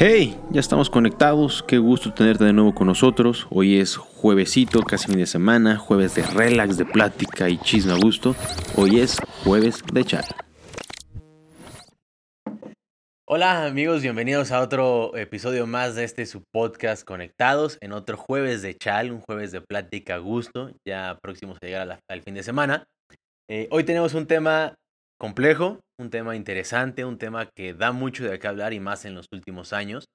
Hey, ya estamos conectados, qué gusto tenerte de nuevo con nosotros. Hoy es juevesito, casi fin de semana, jueves de relax, de plática y chisme a gusto. Hoy es jueves de charla. Hola amigos, bienvenidos a otro episodio más de este su podcast Conectados en otro jueves de chal, un jueves de plática a gusto, ya próximos a llegar al fin de semana. Eh, hoy tenemos un tema complejo, un tema interesante, un tema que da mucho de qué hablar y más en los últimos años.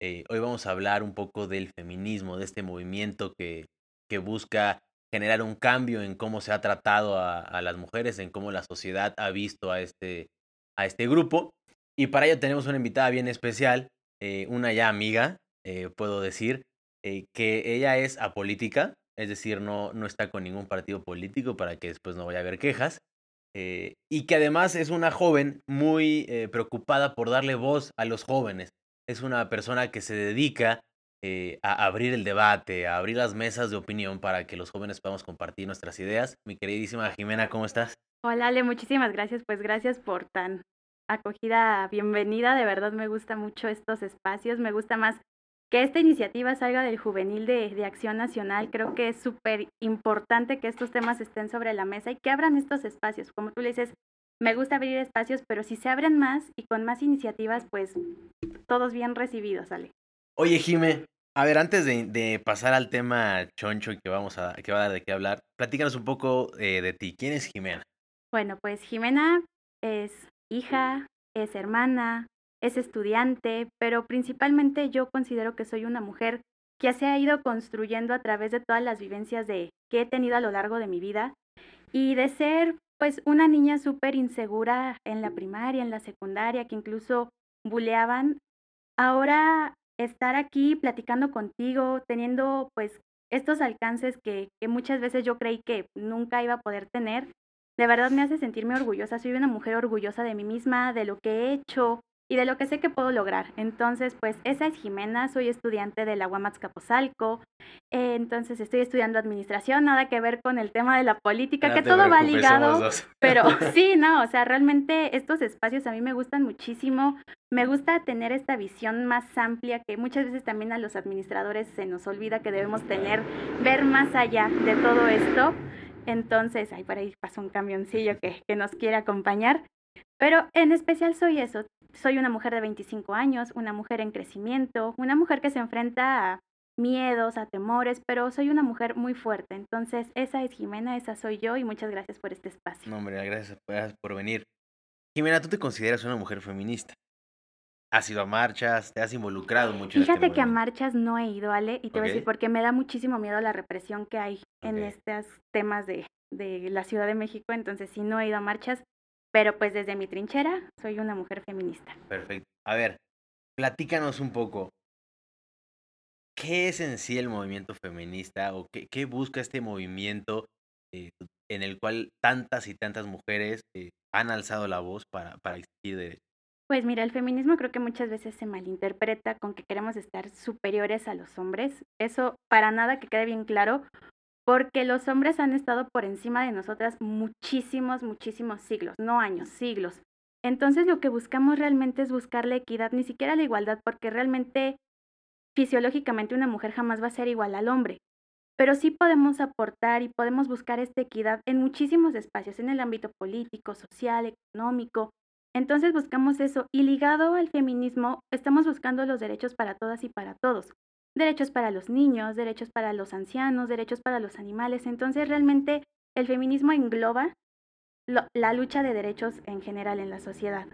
Eh, hoy vamos a hablar un poco del feminismo, de este movimiento que, que busca generar un cambio en cómo se ha tratado a, las mujeres, en cómo la sociedad ha visto a este, a este grupo. Y para ello tenemos una invitada bien especial, eh, una ya amiga, eh, puedo decir, que ella es apolítica, es decir, no, no está con ningún partido político para que después no vaya a haber quejas. Eh, y que además es una joven muy eh, preocupada por darle voz a los jóvenes. Es una persona que se dedica eh, a abrir el debate, a abrir las mesas de opinión para que los jóvenes podamos compartir nuestras ideas. Mi queridísima Jimena, ¿cómo estás? Hola Ale, muchísimas gracias. Pues gracias por tan acogida, bienvenida. De verdad me gusta mucho estos espacios. Me gusta más que esta iniciativa salga del juvenil de, Acción Nacional. Creo que es súper importante que estos temas estén sobre la mesa y que abran estos espacios. Como tú le dices, me gusta abrir espacios, pero si se abren más y con más iniciativas, pues todos bien recibidos, Ale. Oye, Jime, a ver, antes de, pasar al tema choncho que vamos a que va a dar de qué hablar, platícanos un poco eh, de ti. ¿Quién es Jimena? Bueno, pues Jimena es hija, es hermana, es estudiante, pero principalmente yo considero que soy una mujer que se ha ido construyendo a través de todas las vivencias de, que he tenido a lo largo de mi vida y de ser pues una niña súper insegura en la primaria, en la secundaria, que incluso buleaban. Ahora estar aquí platicando contigo, teniendo pues estos alcances que, que muchas veces yo creí que nunca iba a poder tener, de verdad me hace sentirme orgullosa. Soy una mujer orgullosa de mí misma, de lo que he hecho, y de lo que sé que puedo lograr. Entonces, pues esa es Jimena, soy estudiante de la UAMATS Capozalco, eh, entonces estoy estudiando administración, nada que ver con el tema de la política, que todo va ligado, pero sí, no, o sea, realmente estos espacios a mí me gustan muchísimo, me gusta tener esta visión más amplia que muchas veces también a los administradores se nos olvida que debemos tener, ver más allá de todo esto. Entonces, ahí por ahí pasa un camioncillo que, que nos quiere acompañar. Pero en especial soy eso, soy una mujer de 25 años, una mujer en crecimiento, una mujer que se enfrenta a miedos, a temores, pero soy una mujer muy fuerte. Entonces, esa es Jimena, esa soy yo y muchas gracias por este espacio. No, hombre, gracias, por venir. Jimena, ¿tú te consideras una mujer feminista? ¿Has ido a marchas? ¿Te has involucrado mucho? Este Fíjate que a marchas no he ido, Ale, y te voy a decir porque me da muchísimo miedo la represión que hay en estos temas de, de la Ciudad de México, entonces sí no he ido a marchas, pero pues desde mi trinchera soy una mujer feminista. Perfecto. A ver, platícanos un poco. ¿Qué es en sí el movimiento feminista o qué, busca este movimiento eh, en el cual tantas y tantas mujeres eh, han alzado la voz para, para exigir derechos? Pues mira, el feminismo creo que muchas veces se malinterpreta con que queremos estar superiores a los hombres. Eso para nada que quede bien claro, porque los hombres han estado por encima de nosotras muchísimos, muchísimos siglos, no años, siglos. Entonces lo que buscamos realmente es buscar la equidad, ni siquiera la igualdad, porque realmente fisiológicamente una mujer jamás va a ser igual al hombre. Pero sí podemos aportar y podemos buscar esta equidad en muchísimos espacios, en el ámbito político, social, económico. Entonces buscamos eso y ligado al feminismo, estamos buscando los derechos para todas y para todos derechos para los niños, derechos para los ancianos, derechos para los animales. Entonces realmente el feminismo engloba la lucha de derechos en general en la sociedad.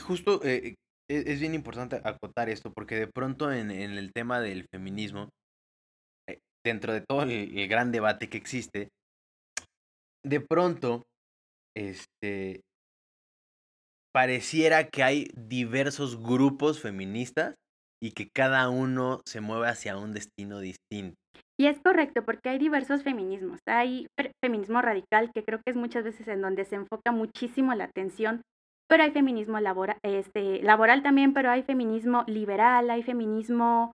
Justo eh, e, es bien importante acotar esto porque de pronto en, el tema del feminismo, eh, dentro de todo el, gran debate que existe, de pronto, este, pareciera que hay diversos grupos feministas y que cada uno se mueve hacia un destino distinto. Y es correcto, porque hay diversos feminismos. Hay feminismo radical, que creo que es muchas veces en donde se enfoca muchísimo la atención, pero hay feminismo laboral, este, laboral también, pero hay feminismo liberal, hay feminismo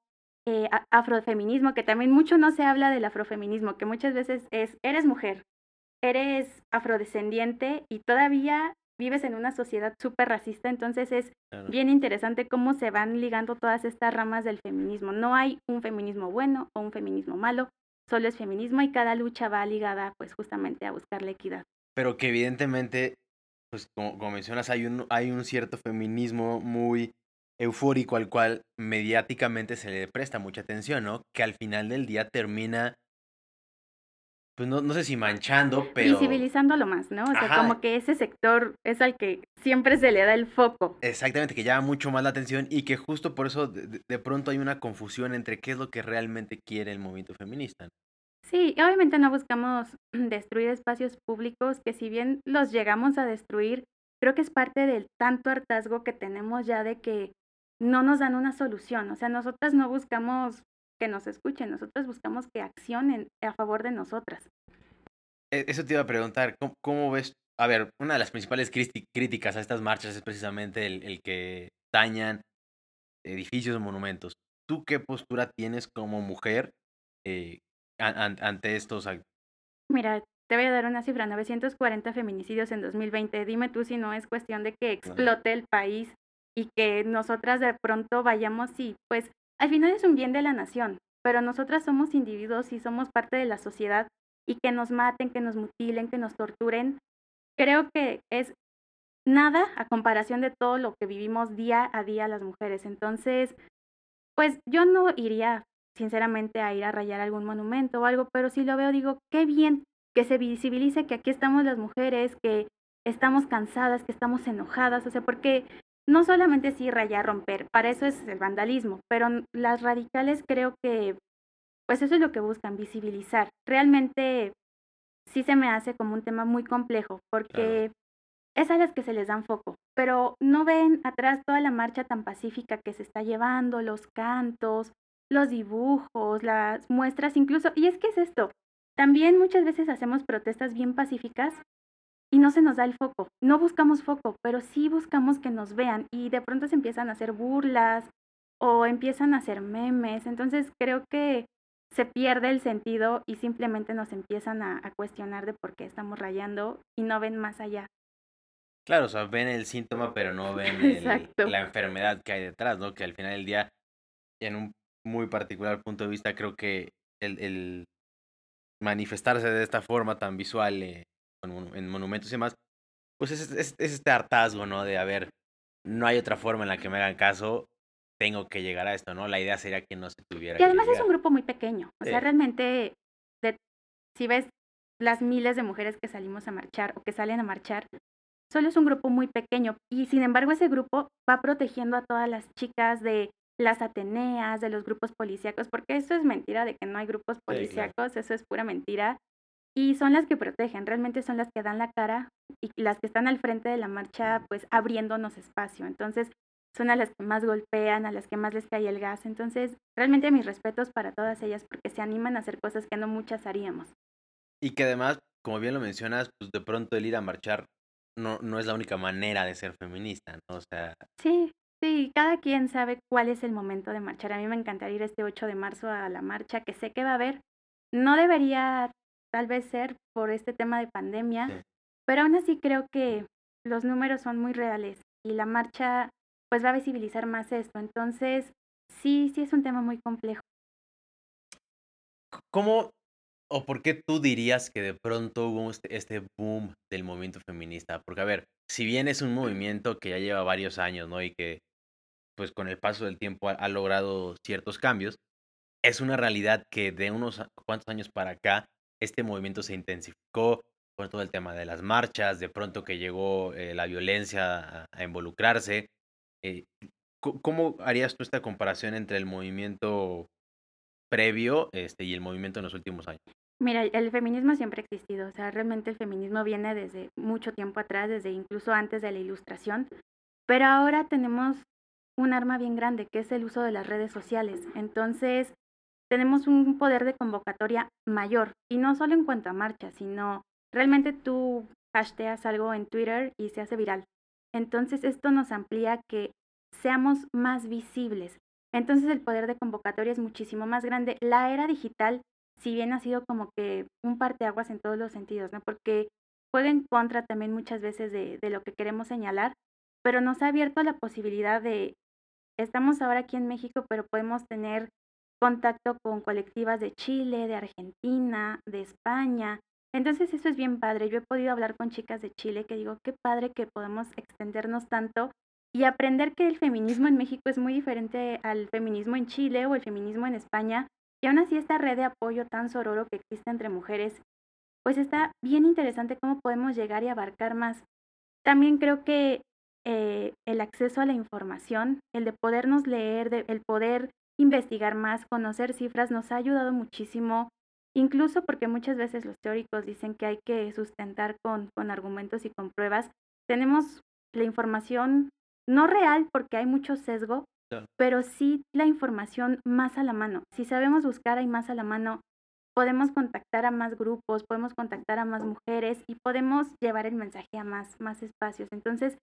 eh, afrofeminismo, que también mucho no se habla del afrofeminismo, que muchas veces es, eres mujer, eres afrodescendiente y todavía vives en una sociedad súper racista, entonces es bien interesante cómo se van ligando todas estas ramas del feminismo. No hay un feminismo bueno o un feminismo malo, solo es feminismo y cada lucha va ligada pues justamente a buscar la equidad. Pero que evidentemente, pues como, como mencionas, hay un, hay un cierto feminismo muy eufórico al cual mediáticamente se le presta mucha atención, ¿no? Que al final del día termina pues no, no sé si manchando, pero... Visibilizándolo más, ¿no? O sea, como que ese sector es al que siempre se le da el foco. Exactamente, que llama mucho más la atención y que justo por eso de, pronto hay una confusión entre qué es lo que realmente quiere el movimiento feminista. Sí, obviamente no buscamos destruir espacios públicos que si bien los llegamos a destruir, creo que es parte del tanto hartazgo que tenemos ya de que no nos dan una solución. O sea, nosotras no buscamos que nos escuchen, nosotros buscamos que accionen a favor de nosotras. E, eso te iba a preguntar, ¿cómo, ves? A ver, una de las principales críticas a estas marchas es precisamente el, que dañan edificios o monumentos. ¿Tú qué postura tienes como mujer eh, ante estos actos? Mira, te voy a dar una cifra, 940 feminicidios en 2020. Dime tú si no es cuestión de que explote el país y que nosotras de pronto vayamos y pues al final es un bien de la nación, pero nosotras somos individuos y somos parte de la sociedad y que nos maten, que nos mutilen, que nos torturen, creo que es nada a comparación de todo lo que vivimos día a día las mujeres. Entonces, pues yo no iría sinceramente a ir a rayar algún monumento o algo, pero si lo veo digo, qué bien que se visibilice que aquí estamos las mujeres, que estamos cansadas, que estamos enojadas, o sea, porque no solamente sí rayar, romper, para eso es el vandalismo, pero las radicales creo que, pues eso es lo que buscan, visibilizar. Realmente sí se me hace como un tema muy complejo, porque es a las que se les dan foco, pero no ven atrás toda la marcha tan pacífica que se está llevando, los cantos, los dibujos, las muestras, incluso, y es que es esto, también muchas veces hacemos protestas bien pacíficas, y no se nos da el foco. No buscamos foco, pero sí buscamos que nos vean y de pronto se empiezan a hacer burlas o empiezan a hacer memes. Entonces creo que se pierde el sentido y simplemente nos empiezan a, cuestionar de por qué estamos rayando y no ven más allá. Claro, o sea, ven el síntoma, pero no ven la enfermedad que hay detrás, ¿no? Que al final del día, en un muy particular punto de vista, creo que el, manifestarse de esta forma tan visual eh, en, monumentos y demás, pues es, es, este hartazgo, ¿no? De, a ver, no hay otra forma en la que me hagan caso, tengo que llegar a esto, ¿no? La idea sería que no se tuviera. Y además es un grupo muy pequeño, o sea, realmente, si ves las miles de mujeres que salimos a marchar o que salen a marchar, solo es un grupo muy pequeño y sin embargo ese grupo va protegiendo a todas las chicas de las Ateneas, de los grupos policíacos, porque eso es mentira de que no hay grupos policíacos, eso es pura mentira y son las que protegen, realmente son las que dan la cara y las que están al frente de la marcha, pues abriéndonos espacio. Entonces, son a las que más golpean, a las que más les cae el gas. Entonces, realmente mis respetos para todas ellas porque se animan a hacer cosas que no muchas haríamos. Y que además, como bien lo mencionas, pues de pronto el ir a marchar no, no es la única manera de ser feminista, ¿no? O sea... Sí, sí, cada quien sabe cuál es el momento de marchar. A mí me encantaría ir este 8 de marzo a la marcha, que sé que va a haber. No debería tal vez ser por este tema de pandemia, pero aún así creo que los números son muy reales y la marcha pues va a visibilizar más esto. Entonces, sí, sí es un tema muy complejo. ¿Cómo o por qué tú dirías que de pronto hubo este, este boom del movimiento feminista? Porque, a ver, si bien es un movimiento que ya lleva varios años, ¿no? Y que, pues, con el paso del tiempo ha logrado ciertos cambios, es una realidad que de unos cuantos años para acá este movimiento se intensificó con todo el tema de las marchas, de pronto que llegó eh, la violencia a, involucrarse. Eh, ¿Cómo harías tú esta comparación entre el movimiento previo este, y el movimiento en los últimos años? Mira, el feminismo siempre ha existido, o sea, realmente el feminismo viene desde mucho tiempo atrás, desde incluso antes de la ilustración, pero ahora tenemos un arma bien grande, que es el uso de las redes sociales. Entonces, tenemos un poder de convocatoria mayor y no solo en cuanto a marcha, sino realmente tú hashtags algo en Twitter y se hace viral. Entonces esto nos amplía que seamos más visibles. Entonces el poder de convocatoria es muchísimo más grande. La era digital, si bien ha sido como que un parteaguas en todos los sentidos, ¿no? Porque juega en contra también muchas veces de, de lo que queremos señalar, pero nos ha abierto la posibilidad de, estamos ahora aquí en México, pero podemos tener contacto con colectivas de Chile, de Argentina, de España. Entonces eso es bien padre. Yo he podido hablar con chicas de Chile que digo, qué padre que podemos extendernos tanto y aprender que el feminismo en México es muy diferente al feminismo en Chile o el feminismo en España. Y aún así esta red de apoyo tan sororo que existe entre mujeres, pues está bien interesante cómo podemos llegar y abarcar más. También creo que eh, el acceso a la información, el de podernos leer, el poder investigar más, conocer cifras, nos ha ayudado muchísimo, incluso porque muchas veces los teóricos dicen que hay que sustentar con, con argumentos y con pruebas. Tenemos la información no real porque hay mucho sesgo, pero sí la información más a la mano. Si sabemos buscar, hay más a la mano. Podemos contactar a más grupos, podemos contactar a más mujeres y podemos llevar el mensaje a más, más espacios. Entonces,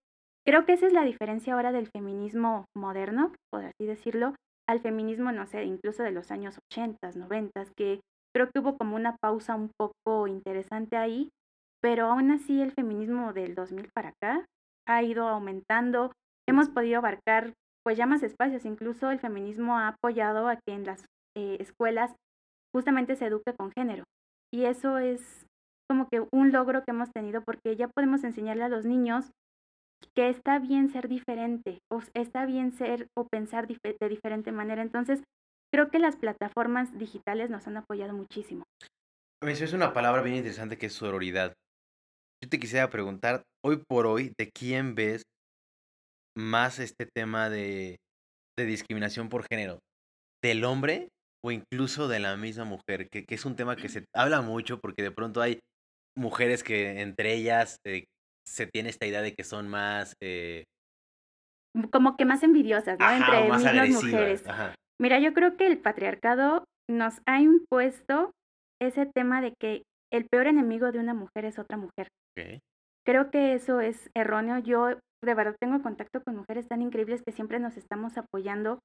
creo que esa es la diferencia ahora del feminismo moderno, por así decirlo, al feminismo, no sé, incluso de los años 80, 90, que creo que hubo como una pausa un poco interesante ahí, pero aún así el feminismo del 2000 para acá ha ido aumentando, hemos podido abarcar pues ya más espacios, incluso el feminismo ha apoyado a que en las eh, escuelas justamente se eduque con género. Y eso es como que un logro que hemos tenido porque ya podemos enseñarle a los niños que está bien ser diferente, o está bien ser o pensar de diferente manera. Entonces, creo que las plataformas digitales nos han apoyado muchísimo. Es una palabra bien interesante que es sororidad. Yo te quisiera preguntar, hoy por hoy, ¿de quién ves más este tema de, de discriminación por género? ¿Del hombre o incluso de la misma mujer? Que, que, es un tema que se habla mucho porque de pronto hay mujeres que entre ellas eh, se tiene esta idea de que son más... Eh... Como que más envidiosas, ¿no? Entre mismas mujeres. Mira, yo creo que el patriarcado nos ha impuesto ese tema de que el peor enemigo de una mujer es otra mujer. Creo que eso es erróneo. Yo de verdad tengo contacto con mujeres tan increíbles que siempre nos estamos apoyando.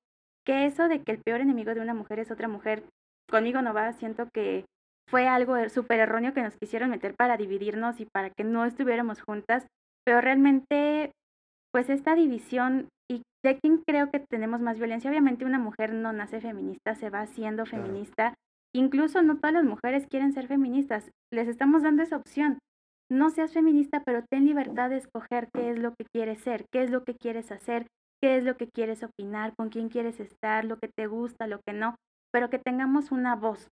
Que eso de que el peor enemigo de una mujer es otra mujer, conmigo no va. Siento que fue algo er, súper erróneo que nos quisieron meter para dividirnos y para que no estuviéramos juntas, pero realmente, pues esta división y de quién creo que tenemos más violencia, obviamente una mujer no nace feminista, se va siendo feminista, incluso no todas las mujeres quieren ser feministas, les estamos dando esa opción. No seas feminista, pero ten libertad de escoger qué es lo que quieres ser, qué es lo que quieres hacer, qué es lo que quieres opinar, con quién quieres estar, lo que te gusta, lo que no, pero que tengamos una voz,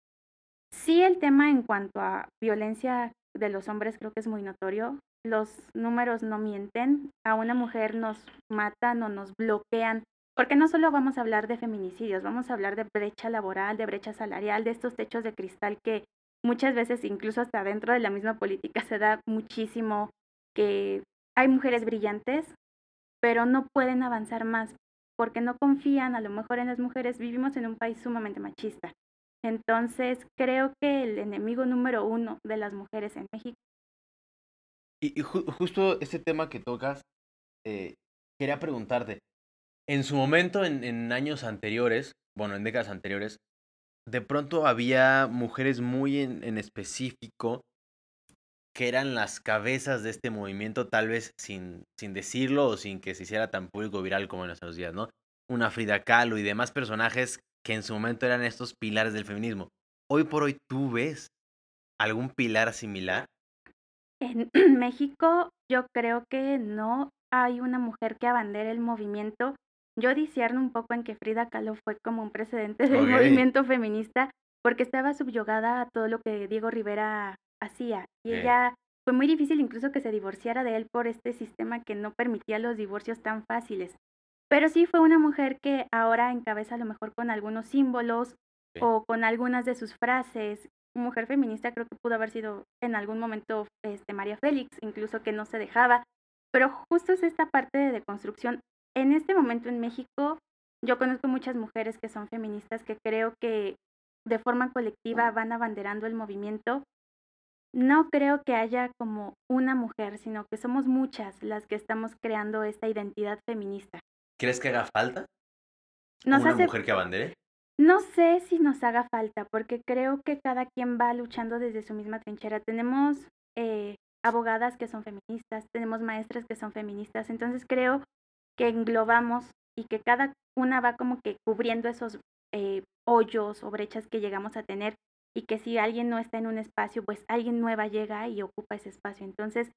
Sí, el tema en cuanto a violencia de los hombres creo que es muy notorio. Los números no mienten. A una mujer nos matan o nos bloquean. Porque no solo vamos a hablar de feminicidios, vamos a hablar de brecha laboral, de brecha salarial, de estos techos de cristal que muchas veces incluso hasta dentro de la misma política se da muchísimo que hay mujeres brillantes, pero no pueden avanzar más porque no confían a lo mejor en las mujeres. Vivimos en un país sumamente machista. Entonces, creo que el enemigo número uno de las mujeres en México. Y, justo este tema que tocas, eh, quería preguntarte, en su momento, en, años anteriores, bueno, en décadas anteriores, de pronto había mujeres muy en, en específico que eran las cabezas de este movimiento, tal vez sin, sin decirlo o sin que se hiciera tan público viral como en nuestros días, ¿no? Una Frida Kahlo y demás personajes que en su momento eran estos pilares del feminismo. Hoy por hoy, ¿tú ves algún pilar similar? En México yo creo que no hay una mujer que abandere el movimiento. Yo disierno un poco en que Frida Kahlo fue como un precedente del movimiento feminista porque estaba subyugada a todo lo que Diego Rivera hacía. Y ella fue muy difícil incluso que se divorciara de él por este sistema que no permitía los divorcios tan fáciles. Pero sí fue una mujer que ahora encabeza a lo mejor con algunos símbolos o con algunas de sus frases. Mujer feminista creo que pudo haber sido en algún momento este, María Félix, incluso que no se dejaba. Pero justo es esta parte de deconstrucción. En este momento en México, yo conozco muchas mujeres que son feministas que creo que de forma colectiva van abanderando el movimiento. No creo que haya como una mujer, sino que somos muchas las que estamos creando esta identidad feminista. ¿Crees que haga falta? ¿Una mujer que abandere? No sé si nos haga falta, porque creo que cada quien va luchando desde su misma trinchera. Tenemos eh, abogadas que son feministas, tenemos maestras que son feministas, entonces creo que englobamos y que cada una va como que cubriendo esos eh, hoyos o brechas que llegamos a tener y que si alguien no está en un espacio, pues alguien nueva llega y ocupa ese espacio. Entonces,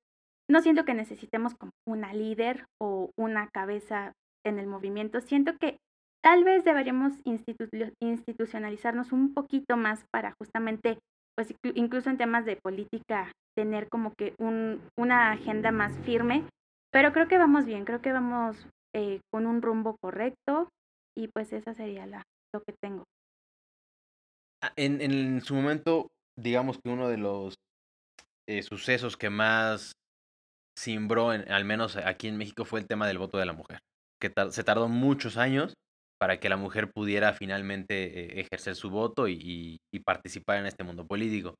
no siento que necesitemos como una líder o una cabeza en el movimiento, siento que tal vez deberíamos institucionalizarnos un poquito más para justamente, pues incluso en temas de política, tener como que un, una agenda más firme, pero creo que vamos bien, creo que vamos eh, con un rumbo correcto y pues esa sería la, lo que tengo. Ah, en, en su momento, digamos que uno de los eh, sucesos que más simbró, en, al menos aquí en México, fue el tema del voto de la mujer, que se tardó muchos años para que la mujer pudiera finalmente eh, ejercer su voto y, participar en este mundo político.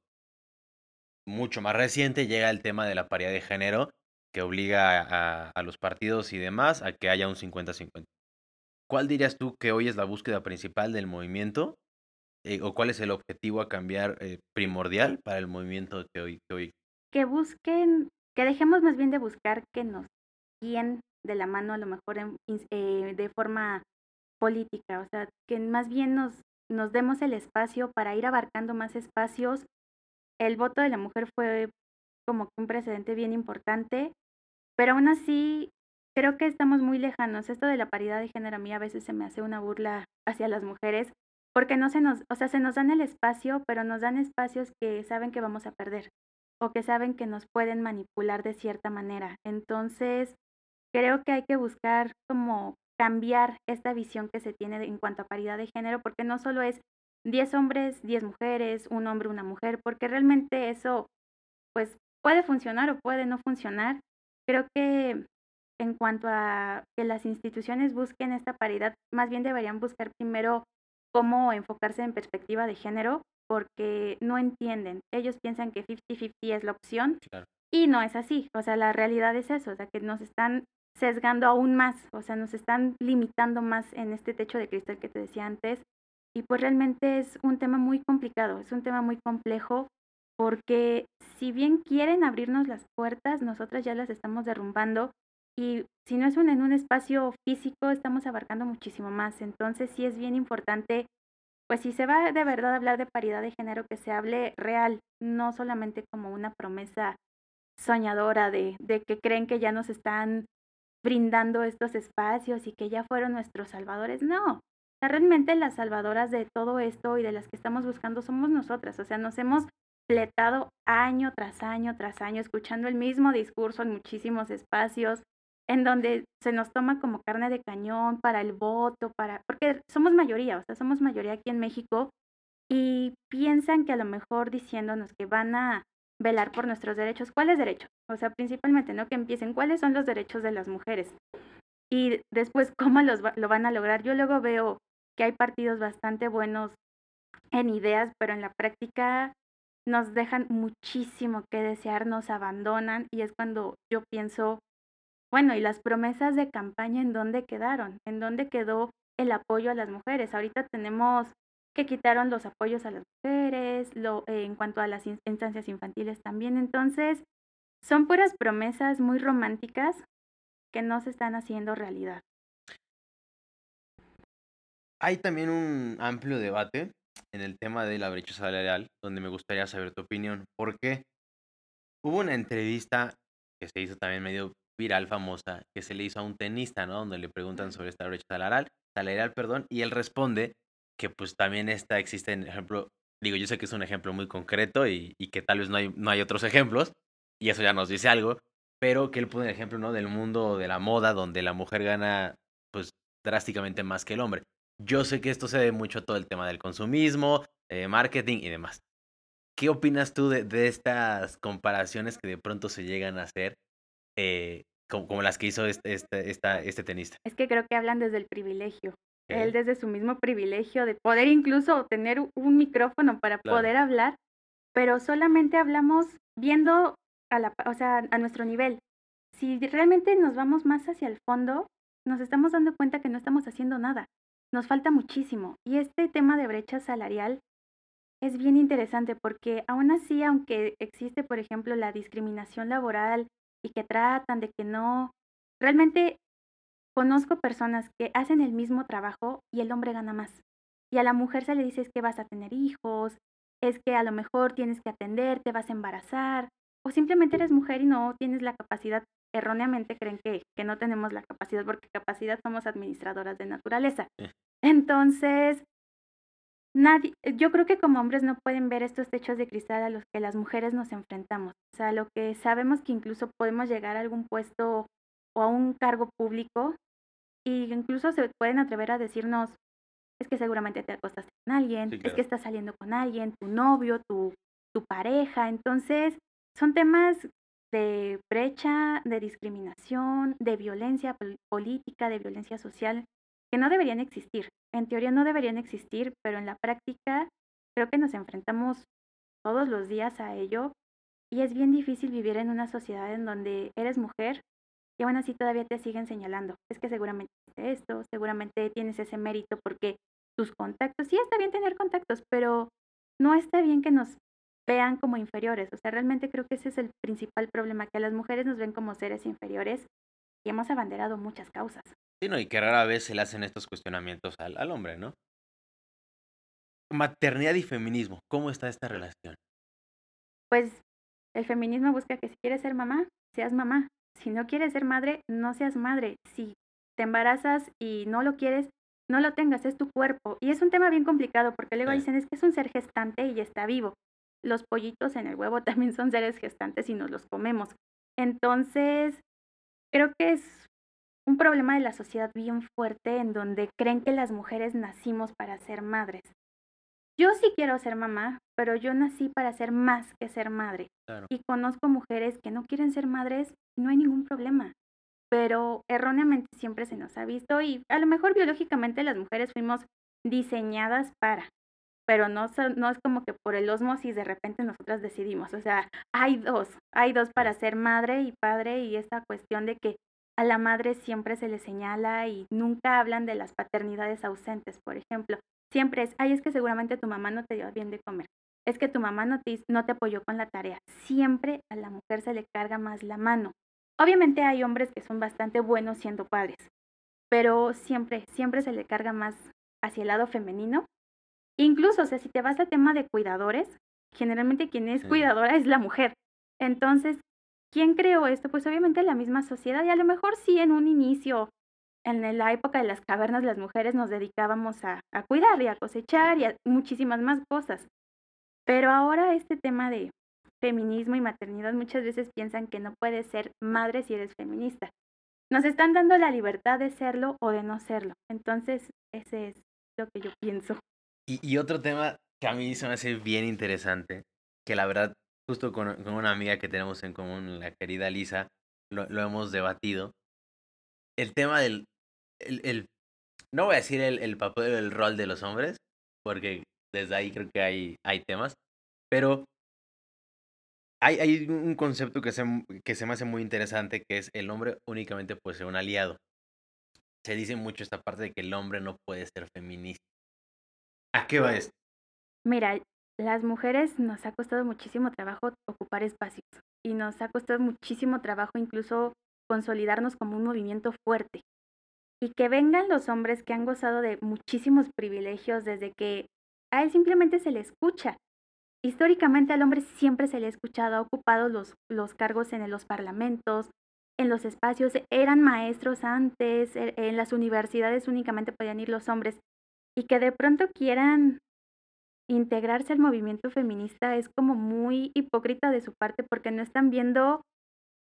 Mucho más reciente llega el tema de la paridad de género, que obliga a, los partidos y demás a que haya un 50-50. ¿Cuál dirías tú que hoy es la búsqueda principal del movimiento eh, o cuál es el objetivo a cambiar eh, primordial para el movimiento que hoy, que hoy? Que busquen, que dejemos más bien de buscar que nos de la mano a lo mejor eh, de forma política, o sea, que más bien nos, nos demos el espacio para ir abarcando más espacios. El voto de la mujer fue como un precedente bien importante, pero aún así creo que estamos muy lejanos. Esto de la paridad de género a mí a veces se me hace una burla hacia las mujeres, porque no se nos, o sea, se nos dan el espacio, pero nos dan espacios que saben que vamos a perder o que saben que nos pueden manipular de cierta manera. Entonces, creo que hay que buscar como cambiar esta visión que se tiene en cuanto a paridad de género, porque no solo es 10 hombres, 10 mujeres, un hombre, una mujer, porque realmente eso, pues, puede funcionar o puede no funcionar. Creo que en cuanto a que las instituciones busquen esta paridad, más bien deberían buscar primero cómo enfocarse en perspectiva de género porque no entienden. Ellos piensan que 50-50 es la opción y no es así. O sea, la realidad es eso, o sea, que nos están sesgando aún más, o sea, nos están limitando más en este techo de cristal que te decía antes. Y pues realmente es un tema muy complicado, es un tema muy complejo porque si bien quieren abrirnos las puertas, nosotras ya las estamos derrumbando y si no es un, en un espacio físico, estamos abarcando muchísimo más. Entonces sí es bien importante, pues si se va de verdad a hablar de paridad de género, que se hable real, no solamente como una promesa soñadora de, de que creen que ya nos están brindando estos espacios y que ya fueron nuestros salvadores. No, realmente las salvadoras de todo esto y de las que estamos buscando somos nosotras. O sea, nos hemos pletado año tras año tras año, escuchando el mismo discurso en muchísimos espacios, en donde se nos toma como carne de cañón para el voto, para, porque somos mayoría, o sea, somos mayoría aquí en México y piensan que a lo mejor diciéndonos que van a velar por nuestros derechos, ¿cuáles derechos? O sea, principalmente, ¿no? Que empiecen, ¿cuáles son los derechos de las mujeres? Y después, ¿cómo los lo van a lograr? Yo luego veo que hay partidos bastante buenos en ideas, pero en la práctica nos dejan muchísimo que desear, nos abandonan y es cuando yo pienso, bueno, ¿y las promesas de campaña en dónde quedaron? ¿En dónde quedó el apoyo a las mujeres? Ahorita tenemos que quitaron los apoyos a las mujeres, lo, eh, en cuanto a las instancias infantiles también. Entonces, son puras promesas muy románticas que no se están haciendo realidad. Hay también un amplio debate en el tema de la brecha salarial, donde me gustaría saber tu opinión. Porque hubo una entrevista que se hizo también medio viral, famosa, que se le hizo a un tenista, ¿no? Donde le preguntan sobre esta brecha salarial, salarial, perdón, y él responde que pues también esta existe, en ejemplo, digo, yo sé que es un ejemplo muy concreto y, y, que tal vez no hay, no hay otros ejemplos, y eso ya nos dice algo, pero que él pone el ejemplo, ¿no? Del mundo de la moda, donde la mujer gana, pues, drásticamente más que el hombre. Yo sé que esto se debe mucho a todo el tema del consumismo, eh, marketing y demás. ¿Qué opinas tú de, de, estas comparaciones que de pronto se llegan a hacer eh, como, como, las que hizo este, este, esta, este tenista? Es que creo que hablan desde el privilegio. Él desde su mismo privilegio de poder incluso tener un micrófono para claro. poder hablar, pero solamente hablamos viendo a la, o sea, a nuestro nivel. Si realmente nos vamos más hacia el fondo, nos estamos dando cuenta que no estamos haciendo nada. Nos falta muchísimo. Y este tema de brecha salarial es bien interesante porque aún así, aunque existe, por ejemplo, la discriminación laboral y que tratan de que no, realmente conozco personas que hacen el mismo trabajo y el hombre gana más. Y a la mujer se le dice es que vas a tener hijos, es que a lo mejor tienes que atender, te vas a embarazar, o simplemente eres mujer y no tienes la capacidad, erróneamente creen que, que no tenemos la capacidad, porque capacidad somos administradoras de naturaleza. Entonces, nadie, yo creo que como hombres no pueden ver estos techos de cristal a los que las mujeres nos enfrentamos. O sea, lo que sabemos que incluso podemos llegar a algún puesto o a un cargo público y incluso se pueden atrever a decirnos, es que seguramente te acostaste con alguien, es que estás saliendo con alguien, tu novio, tu, tu pareja. Entonces, son temas de brecha, de discriminación, de violencia política, de violencia social, que no deberían existir. En teoría no deberían existir, pero en la práctica creo que nos enfrentamos todos los días a ello y es bien difícil vivir en una sociedad en donde eres mujer y aún así todavía te siguen señalando. Es que seguramente esto, seguramente tienes ese mérito porque tus contactos, sí está bien tener contactos, pero no está bien que nos vean como inferiores. O sea, realmente creo que ese es el principal problema, que a las mujeres nos ven como seres inferiores y hemos abanderado muchas causas. Sí, no, y que rara vez se le hacen estos cuestionamientos al, al hombre, ¿no? Maternidad y feminismo, ¿cómo está esta relación? Pues el feminismo busca que si quieres ser mamá, seas mamá. Si no quieres ser madre, no seas madre. Si te embarazas y no lo quieres, no lo tengas, es tu cuerpo. Y es un tema bien complicado porque luego dicen es que es un ser gestante y está vivo. Los pollitos en el huevo también son seres gestantes y nos los comemos. Entonces, creo que es un problema de la sociedad bien fuerte en donde creen que las mujeres nacimos para ser madres. Yo sí quiero ser mamá, pero yo nací para ser más que ser madre. Y conozco mujeres que no quieren ser madres no hay ningún problema. Pero erróneamente siempre se nos ha visto y a lo mejor biológicamente las mujeres fuimos diseñadas para, pero no, no es como que por el osmosis de repente nosotras decidimos. O sea, hay dos, hay dos para ser madre y padre y esta cuestión de que a la madre siempre se le señala y nunca hablan de las paternidades ausentes, por ejemplo. Siempre es, ay, es que seguramente tu mamá no te dio bien de comer. Es que tu mamá no te, no te apoyó con la tarea. Siempre a la mujer se le carga más la mano. Obviamente hay hombres que son bastante buenos siendo padres, pero siempre, siempre se le carga más hacia el lado femenino. Incluso, o sea, si te vas al tema de cuidadores, generalmente quien es cuidadora es la mujer. Entonces, ¿quién creó esto? Pues obviamente la misma sociedad y a lo mejor sí en un inicio, en la época de las cavernas, las mujeres nos dedicábamos a, a cuidar y a cosechar y a muchísimas más cosas. Pero ahora este tema de feminismo y maternidad muchas veces piensan que no puedes ser madre si eres feminista. Nos están dando la libertad de serlo o de no serlo. Entonces, ese es lo que yo pienso. Y, otro tema que a mí se me hace bien interesante, que la verdad, justo con, una amiga que tenemos en común, la querida Lisa, lo, hemos debatido. El tema del, el, no voy a decir el, el papel, el rol de los hombres, porque desde ahí creo que hay, hay temas, pero hay, un concepto que se, que se me hace muy interesante, que es el hombre únicamente puede ser un aliado. Se dice mucho esta parte de que el hombre no puede ser feminista. ¿A qué va esto? Mira, las mujeres nos ha costado muchísimo trabajo ocupar espacios y nos ha costado muchísimo trabajo incluso consolidarnos como un movimiento fuerte. Y que vengan los hombres que han gozado de muchísimos privilegios desde que a él simplemente se le escucha Históricamente al hombre siempre se le ha escuchado, ha ocupado los, los cargos en los parlamentos, en los espacios, eran maestros antes, e, en las universidades únicamente podían ir los hombres, y que de pronto quieran integrarse al movimiento feminista es como muy hipócrita de su parte porque no están viendo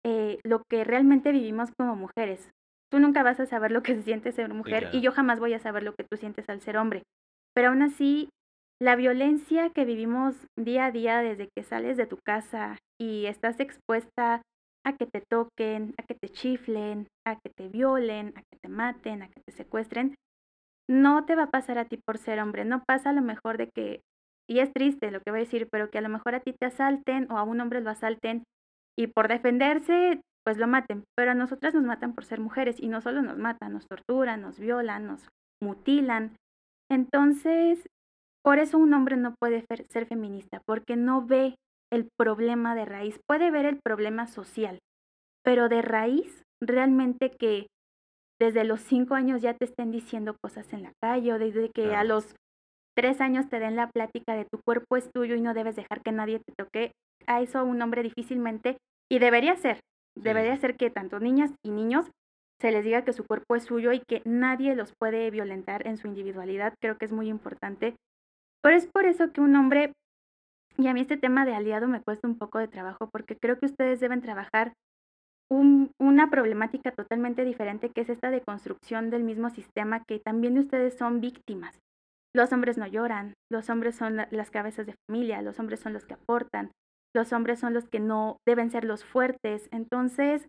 eh, lo que realmente vivimos como mujeres. Tú nunca vas a saber lo que se siente ser mujer y yo jamás voy a saber lo que tú sientes al ser hombre. Pero aún así la violencia que vivimos día a día desde que sales de tu casa y estás expuesta a que te toquen, a que te chiflen, a que te violen, a que te maten, a que te secuestren, no te va a pasar a ti por ser hombre. No pasa a lo mejor de que, y es triste lo que voy a decir, pero que a lo mejor a ti te asalten o a un hombre lo asalten y por defenderse, pues lo maten. Pero a nosotras nos matan por ser mujeres y no solo nos matan, nos torturan, nos violan, nos mutilan. Entonces, por eso un hombre no puede ser feminista, porque no ve el problema de raíz, puede ver el problema social, pero de raíz, realmente que desde los cinco años ya te estén diciendo cosas en la calle o desde que a los tres años te den la plática de tu cuerpo es tuyo y no debes dejar que nadie te toque, a eso un hombre difícilmente, y debería ser, debería ser que tanto niñas y niños se les diga que su cuerpo es suyo y que nadie los puede violentar en su individualidad, creo que es muy importante. Pero es por eso que un hombre, y a mí este tema de aliado me cuesta un poco de trabajo, porque creo que ustedes deben trabajar una problemática totalmente diferente, que es esta de construcción del mismo sistema, que también ustedes son víctimas. Los hombres no lloran, los hombres son las cabezas de familia, los hombres son los que aportan, los hombres son los que no deben ser los fuertes. Entonces,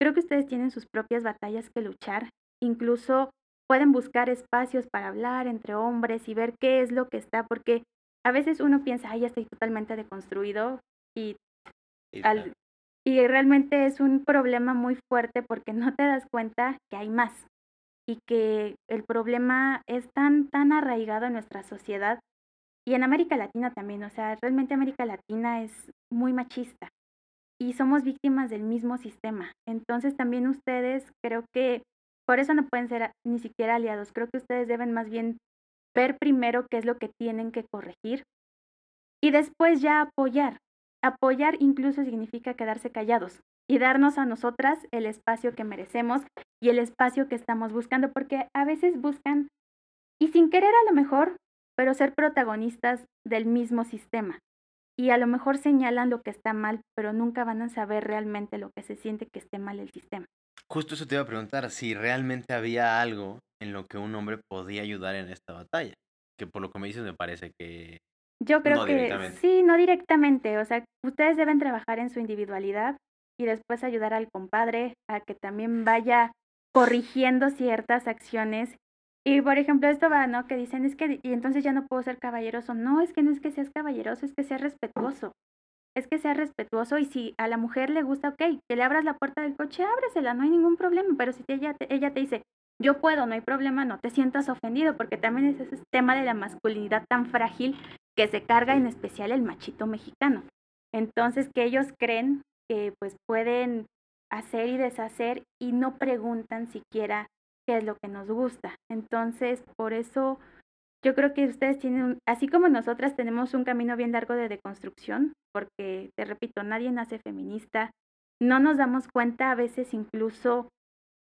creo que ustedes tienen sus propias batallas que luchar. Incluso pueden buscar espacios para hablar entre hombres y ver qué es lo que está, porque a veces uno piensa, ay, ya estoy totalmente deconstruido y, y realmente es un problema muy fuerte porque no te das cuenta que hay más y que el problema es tan, tan arraigado en nuestra sociedad y en América Latina también, o sea, realmente América Latina es muy machista y somos víctimas del mismo sistema. Entonces también ustedes creo que por eso no pueden ser ni siquiera aliados, creo que ustedes deben más bien ver primero qué es lo que tienen que corregir y después ya apoyar. Apoyar incluso significa quedarse callados, y darnos a nosotras el espacio que merecemos y el espacio que estamos buscando, porque a veces buscan, y sin querer a lo mejor, pero ser protagonistas del mismo sistema. Y a lo mejor señalan lo que está mal, pero nunca van a saber realmente lo que se siente que esté mal el sistema. Justo eso te iba a preguntar, si realmente había algo en lo que un hombre podía ayudar en esta batalla, que por lo que me dices me parece que... Yo creo que sí, no directamente, o sea, ustedes deben trabajar en su individualidad, y después ayudar al compadre a que también vaya corrigiendo ciertas acciones. Y por ejemplo, esto va, ¿no? Que dicen, es que, y entonces ya no puedo ser caballeroso. No, es que no es que seas caballeroso, es que seas respetuoso. Es que seas respetuoso y si a la mujer le gusta, ok, que le abras la puerta del coche, ábresela, no hay ningún problema. Pero si ella te, ella te dice, yo puedo, no hay problema, no te sientas ofendido, porque también es ese tema de la masculinidad tan frágil que se carga en especial el machito mexicano. Entonces, que ellos creen que pues pueden hacer y deshacer y no preguntan siquiera qué es lo que nos gusta. Entonces, por eso yo creo que ustedes tienen, así como nosotras tenemos un camino bien largo de deconstrucción, porque, te repito, nadie nace feminista, no nos damos cuenta a veces incluso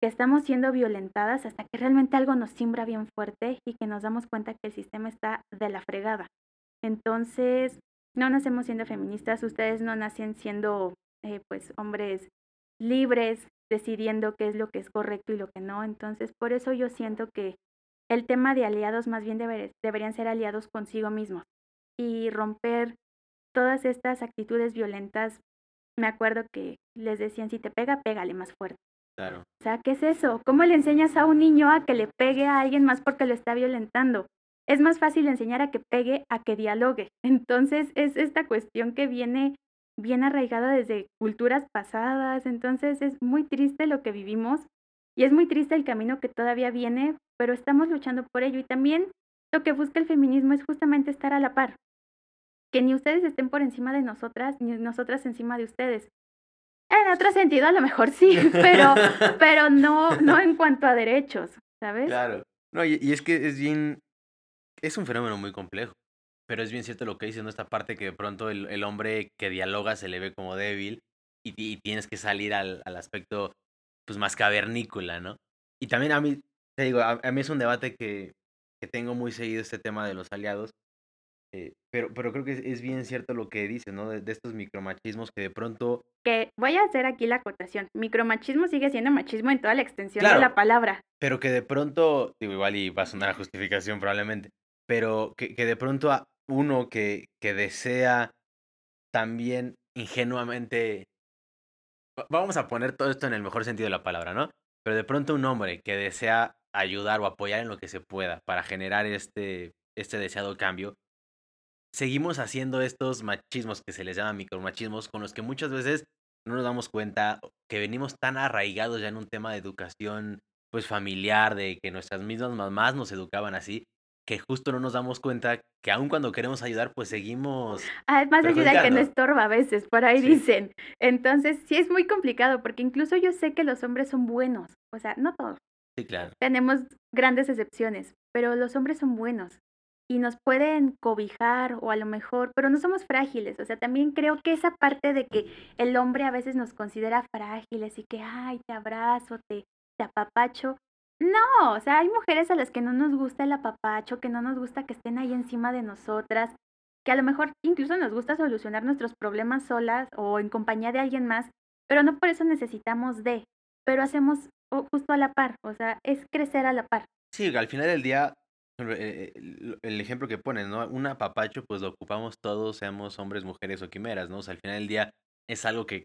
que estamos siendo violentadas hasta que realmente algo nos simbra bien fuerte y que nos damos cuenta que el sistema está de la fregada. Entonces, no nacemos siendo feministas, ustedes no nacen siendo eh, pues hombres libres decidiendo qué es lo que es correcto y lo que no. Entonces, por eso yo siento que el tema de aliados más bien deberían ser aliados consigo mismos y romper todas estas actitudes violentas. Me acuerdo que les decían, si te pega, pégale más fuerte. Claro. O sea, ¿qué es eso? ¿Cómo le enseñas a un niño a que le pegue a alguien más porque lo está violentando? Es más fácil enseñar a que pegue a que dialogue. Entonces, es esta cuestión que viene bien arraigada desde culturas pasadas, entonces es muy triste lo que vivimos y es muy triste el camino que todavía viene, pero estamos luchando por ello y también lo que busca el feminismo es justamente estar a la par, que ni ustedes estén por encima de nosotras, ni nosotras encima de ustedes. En otro sentido, a lo mejor sí, pero, pero no, no en cuanto a derechos, ¿sabes? Claro. No, y, y es que es bien, es un fenómeno muy complejo. Pero es bien cierto lo que dice, ¿no? Esta parte que de pronto el, el hombre que dialoga se le ve como débil y, y tienes que salir al, al, aspecto pues más cavernícola, ¿no? Y también a mí, te digo, a, a mí es un debate que, que, tengo muy seguido este tema de los aliados, eh, pero, pero creo que es, es, bien cierto lo que dice, ¿no? De, de, estos micromachismos que de pronto... Que voy a hacer aquí la acotación. Micromachismo sigue siendo machismo en toda la extensión claro, de la palabra. Pero que de pronto, digo, igual y va a sonar a justificación probablemente, pero que, que de pronto a, uno que, que desea también ingenuamente, vamos a poner todo esto en el mejor sentido de la palabra, ¿no? Pero de pronto un hombre que desea ayudar o apoyar en lo que se pueda para generar este, este deseado cambio, seguimos haciendo estos machismos que se les llama micromachismos con los que muchas veces no nos damos cuenta que venimos tan arraigados ya en un tema de educación pues familiar, de que nuestras mismas mamás nos educaban así, que justo no nos damos cuenta que aun cuando queremos ayudar, pues seguimos. Además ayuda que no estorba a veces, por ahí dicen. Entonces, sí es muy complicado, porque incluso yo sé que los hombres son buenos, o sea, no todos. Sí, claro. Tenemos grandes excepciones, pero los hombres son buenos y nos pueden cobijar o a lo mejor, pero no somos frágiles. O sea, también creo que esa parte de que el hombre a veces nos considera frágiles y que, ay, te abrazo, te, te apapacho. No, o sea, hay mujeres a las que no nos gusta el apapacho, que no nos gusta que estén ahí encima de nosotras, que a lo mejor incluso nos gusta solucionar nuestros problemas solas o en compañía de alguien más, pero no por eso necesitamos de, pero hacemos justo a la par, o sea, es crecer a la par. Sí, al final del día eh, eh, el ejemplo que pones, ¿no? Un apapacho, pues lo ocupamos todos, seamos hombres, mujeres o quimeras, ¿no? O sea, al final del día es algo que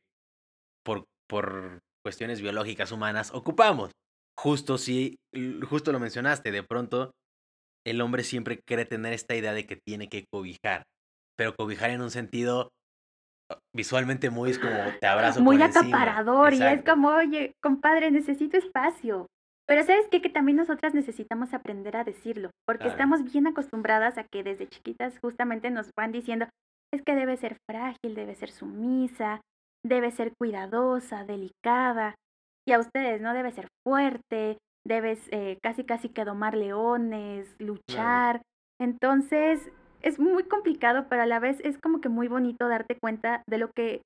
por, por cuestiones biológicas humanas ocupamos. Justo si, justo lo mencionaste, de pronto el hombre siempre quiere tener esta idea de que tiene que cobijar, pero cobijar en un sentido ah, visualmente muy es como te abrazo muy acaparador y es como oye compadre necesito espacio pero sabes qué? que también nosotras necesitamos aprender a decirlo, porque estamos bien acostumbradas a que desde chiquitas justamente nos van diciendo, es que debe ser frágil, debe ser sumisa, debe ser cuidadosa, delicada, y a ustedes, ¿no? Debe ser fuerte, debes eh, casi casi que domar leones, luchar. Entonces, es muy complicado, pero a la vez es como que muy bonito darte cuenta de lo que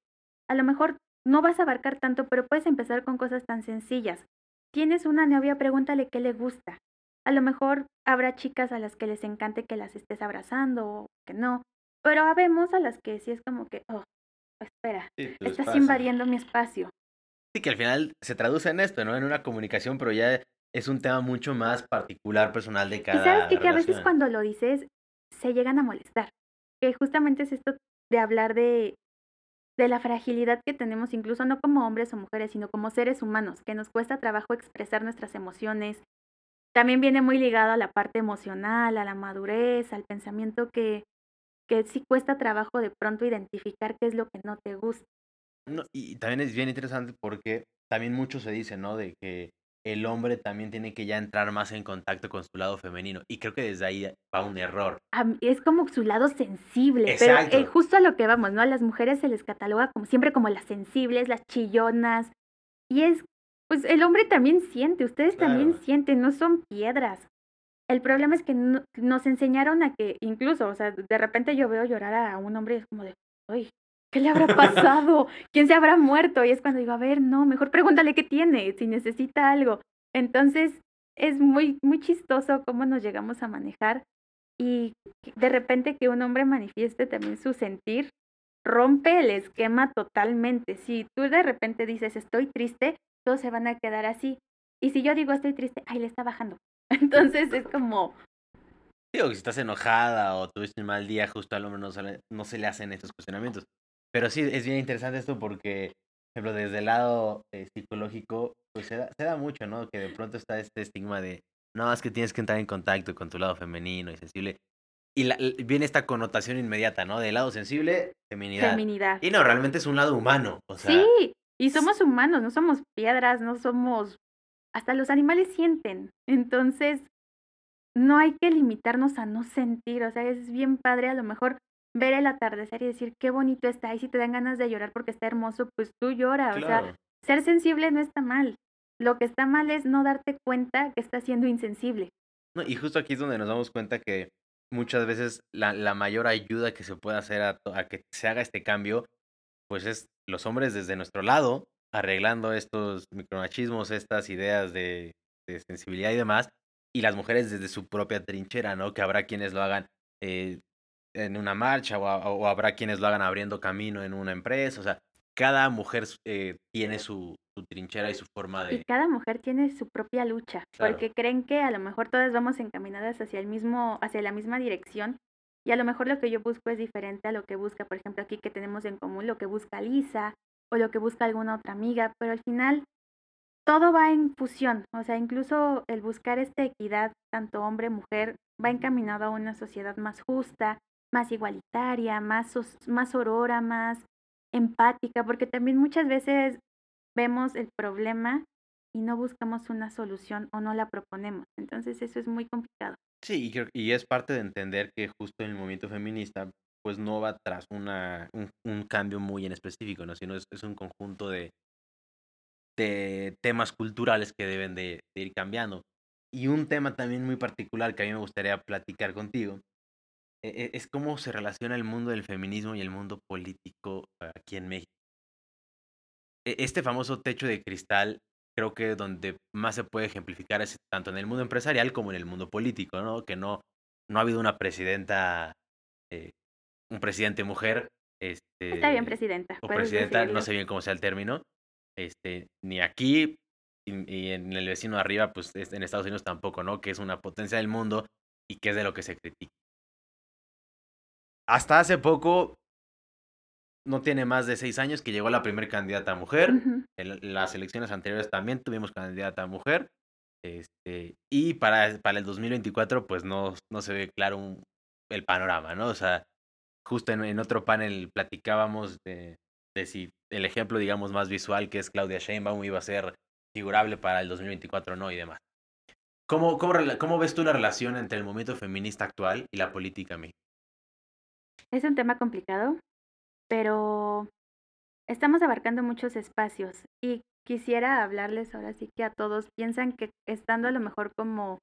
a lo mejor no vas a abarcar tanto, pero puedes empezar con cosas tan sencillas tienes una novia, pregúntale qué le gusta. A lo mejor habrá chicas a las que les encante que las estés abrazando o que no, pero habemos a las que sí es como que, oh, espera, estás invadiendo mi espacio. Sí, que al final se traduce en esto, ¿no? En una comunicación, pero ya es un tema mucho más particular, personal de cada. Y sabes que, que a veces cuando lo dices se llegan a molestar. Que justamente es esto de hablar de de la fragilidad que tenemos incluso no como hombres o mujeres, sino como seres humanos, que nos cuesta trabajo expresar nuestras emociones. También viene muy ligado a la parte emocional, a la madurez, al pensamiento que, que sí cuesta trabajo de pronto identificar qué es lo que no te gusta. No, y también es bien interesante porque también mucho se dice, ¿no? De que el hombre también tiene que ya entrar más en contacto con su lado femenino. Y creo que desde ahí va un error. Es como su lado sensible, pero eh, justo a lo que vamos, ¿no? A las mujeres se les cataloga como siempre como las sensibles, las chillonas. Y es, pues el hombre también siente, ustedes también sienten, no son piedras. El problema es que nos enseñaron a que incluso, o sea, de repente yo veo llorar a un hombre y es como de, uy, ¿qué le habrá pasado? ¿Quién se habrá muerto? Y es cuando digo, a ver, no, mejor pregúntale qué tiene, si necesita algo. Entonces, es muy, muy chistoso cómo nos llegamos a manejar y de repente que un hombre manifieste también su sentir, rompe el esquema totalmente. Si tú de repente dices estoy triste, todos se van a quedar así. Y si yo digo estoy triste, ahí le está bajando. Entonces es como... Digo si estás enojada o tuviste un mal día, justo al hombre no no se le hacen estos cuestionamientos. Pero sí, es bien interesante esto porque, por ejemplo, desde el lado eh, psicológico, pues se da, se da mucho, ¿no? Que de pronto está este estigma de, no, es que tienes que entrar en contacto con tu lado femenino y sensible. Y la, viene esta connotación inmediata, ¿no? Del lado sensible, feminidad. Feminidad. Y no, realmente es un lado humano. O sea... Sí, y somos humanos, no somos piedras, no somos... Hasta los animales sienten. Entonces, no hay que limitarnos a no sentir. O sea, es bien padre a lo mejor ver el atardecer y decir qué bonito está y si te dan ganas de llorar porque está hermoso, pues tú llora. O sea, ser sensible no está mal. Lo que está mal es no darte cuenta que estás siendo insensible. No, y justo aquí es donde nos damos cuenta que muchas veces la, la mayor ayuda que se puede hacer a, a, que se haga este cambio, pues es los hombres desde nuestro lado, arreglando estos micromachismos, estas ideas de, de sensibilidad y demás, y las mujeres desde su propia trinchera, ¿no? Que habrá quienes lo hagan eh, en una marcha o, habrá quienes lo hagan abriendo camino en una empresa. O sea, cada mujer eh, tiene su, trinchera y su forma de... Y cada mujer tiene su propia lucha, porque creen que a lo mejor todas vamos encaminadas hacia el mismo, hacia la misma dirección. Y a lo mejor lo que yo busco es diferente a lo que busca, por ejemplo, aquí que tenemos en común lo que busca Lisa o lo que busca alguna otra amiga, pero al final todo va en fusión, o sea, incluso el buscar esta equidad, tanto hombre-mujer, va encaminado a una sociedad más justa, más igualitaria, más, más aurora, más empática, porque también muchas veces vemos el problema y no buscamos una solución o no la proponemos. Entonces eso es muy complicado. Sí, y, es parte de entender que justo en el movimiento feminista pues no va tras una, un, cambio muy en específico, ¿no? sino es, un conjunto de, de temas culturales que deben de, ir cambiando. Y un tema también muy particular que a mí me gustaría platicar contigo es cómo se relaciona el mundo del feminismo y el mundo político aquí en México. E, este famoso techo de cristal creo que donde más se puede ejemplificar es tanto en el mundo empresarial como en el mundo político, ¿no? Que no, no ha habido una presidenta, eh, un presidente mujer. Este, Está bien, presidenta. O presidenta, no sé bien cómo sea el término, este, ni aquí y, en el vecino de arriba, pues en Estados Unidos tampoco, ¿no? Que es una potencia del mundo y que es de lo que se critica. Hasta hace poco, no tiene más de seis años que llegó la primera candidata mujer. En las elecciones anteriores también tuvimos candidata mujer. Este, y para, para el 2024, pues no, no se ve claro el panorama, ¿no? O sea, justo en otro panel platicábamos de, de si el ejemplo, digamos, más visual que es Claudia Sheinbaum iba a ser figurable para el 2024 no y demás. ¿Cómo, cómo, cómo ves tú la relación entre el movimiento feminista actual y la política mexicana? Es un tema complicado, pero estamos abarcando muchos espacios y quisiera hablarles ahora sí que a todos piensan que estando a lo mejor como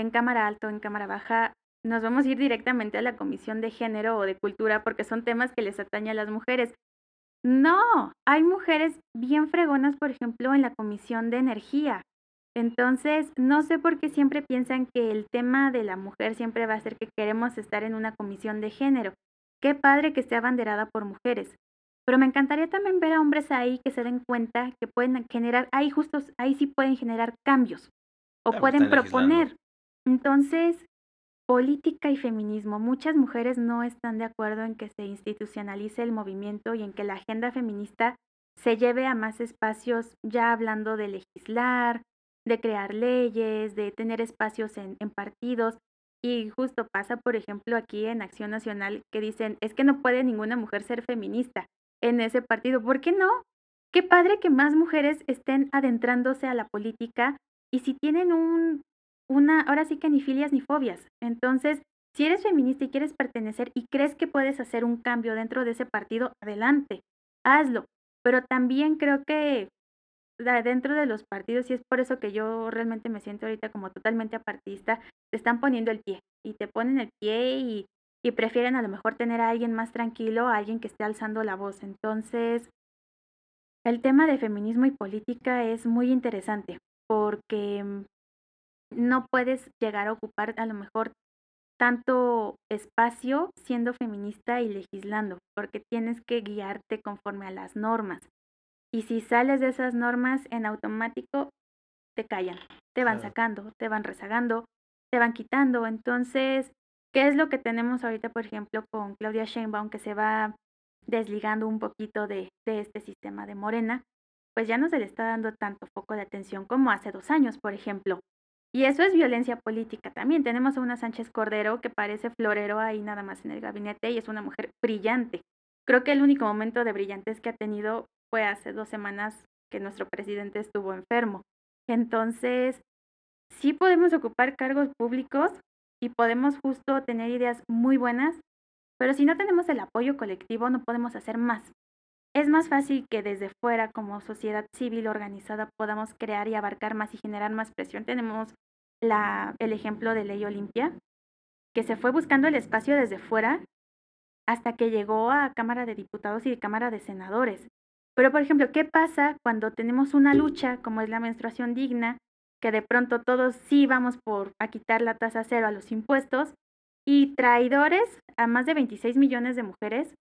en cámara alta o en cámara baja, nos vamos a ir directamente a la comisión de género o de cultura porque son temas que les atañe a las mujeres. No, hay mujeres bien fregonas, por ejemplo, en la Comisión de Energía. Entonces, no sé por qué siempre piensan que el tema de la mujer siempre va a ser que queremos estar en una comisión de género. Qué padre que esté abanderada por mujeres. Pero me encantaría también ver a hombres ahí que se den cuenta que pueden generar, ahí justos, ahí sí pueden generar cambios o pueden proponer. Entonces, Política y feminismo. Muchas mujeres no están de acuerdo en que se institucionalice el movimiento y en que la agenda feminista se lleve a más espacios, ya hablando de legislar, de crear leyes, de tener espacios en, partidos. Y justo pasa, por ejemplo, aquí en Acción Nacional, que dicen, es que no puede ninguna mujer ser feminista en ese partido. ¿Por qué no? Qué padre que más mujeres estén adentrándose a la política y si tienen un una, ahora sí que ni filias ni fobias. Entonces, si eres feminista y quieres pertenecer y crees que puedes hacer un cambio dentro de ese partido, adelante, hazlo. Pero también creo que dentro de los partidos, y es por eso que yo realmente me siento ahorita como totalmente apartista, te están poniendo el pie y te ponen el pie y, y prefieren a lo mejor tener a alguien más tranquilo, a alguien que esté alzando la voz. Entonces, el tema de feminismo y política es muy interesante porque no puedes llegar a ocupar a lo mejor tanto espacio siendo feminista y legislando, porque tienes que guiarte conforme a las normas. Y si sales de esas normas en automático, te callan, te van sacando, te van rezagando, te van quitando. Entonces, ¿qué es lo que tenemos ahorita, por ejemplo, con Claudia Sheinbaum, que se va desligando un poquito de, de este sistema de Morena? Pues ya no se le está dando tanto foco de atención como hace dos años, por ejemplo. Y eso es violencia política también. Tenemos a una Sánchez Cordero que parece florero ahí nada más en el gabinete y es una mujer brillante. Creo que el único momento de brillantez que ha tenido fue hace dos semanas que nuestro presidente estuvo enfermo. Entonces, sí podemos ocupar cargos públicos y podemos justo tener ideas muy buenas, pero si no tenemos el apoyo colectivo no podemos hacer más. Es más fácil que desde fuera, como sociedad civil organizada, podamos crear y abarcar más y generar más presión. Tenemos la, el ejemplo de Ley Olimpia, que se fue buscando el espacio desde fuera hasta que llegó a Cámara de Diputados y Cámara de Senadores. Pero, por ejemplo, ¿qué pasa cuando tenemos una lucha como es la menstruación digna, que de pronto todos sí vamos por a quitar la tasa cero a los impuestos y traidores a más de 26 millones de mujeres,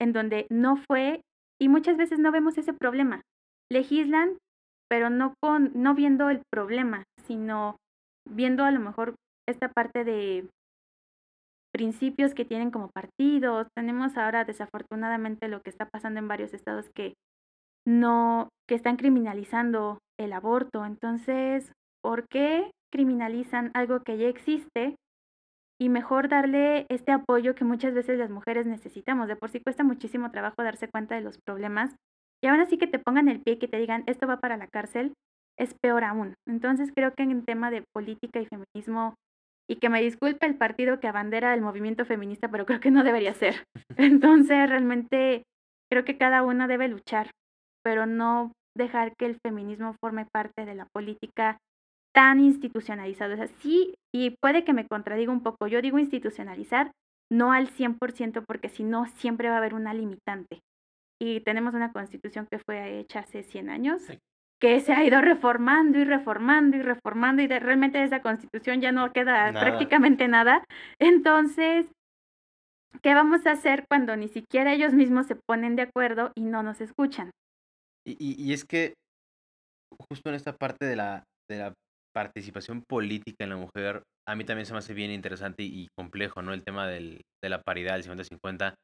en donde no fue y muchas veces no vemos ese problema. Legislan, pero no con no viendo el problema, sino viendo a lo mejor esta parte de principios que tienen como partidos. Tenemos ahora desafortunadamente lo que está pasando en varios estados que no que están criminalizando el aborto. Entonces, ¿por qué criminalizan algo que ya existe y mejor darle este apoyo que muchas veces las mujeres necesitamos. De por sí cuesta muchísimo trabajo darse cuenta de los problemas y aún así que te pongan el pie y que te digan esto va para la cárcel, es peor aún. Entonces creo que en tema de política y feminismo, y que me disculpe el partido que abandera el movimiento feminista, pero creo que no debería ser. Entonces realmente creo que cada uno debe luchar, pero no dejar que el feminismo forme parte de la política tan institucionalizado. O sea, sí, y puede que me contradiga un poco. Yo digo institucionalizar, no al 100%, porque si no, siempre va a haber una limitante. Y tenemos una constitución que fue hecha hace 100 años, que se ha ido reformando y reformando y reformando, y de, realmente de esa constitución ya no queda prácticamente nada. Entonces, ¿qué vamos a hacer cuando ni siquiera ellos mismos se ponen de acuerdo y no nos escuchan? Y, y, es que justo en esta parte de la, de la participación política en la mujer, a mí también se me hace bien interesante y, complejo, ¿no? El tema del, de la paridad, el 50-50.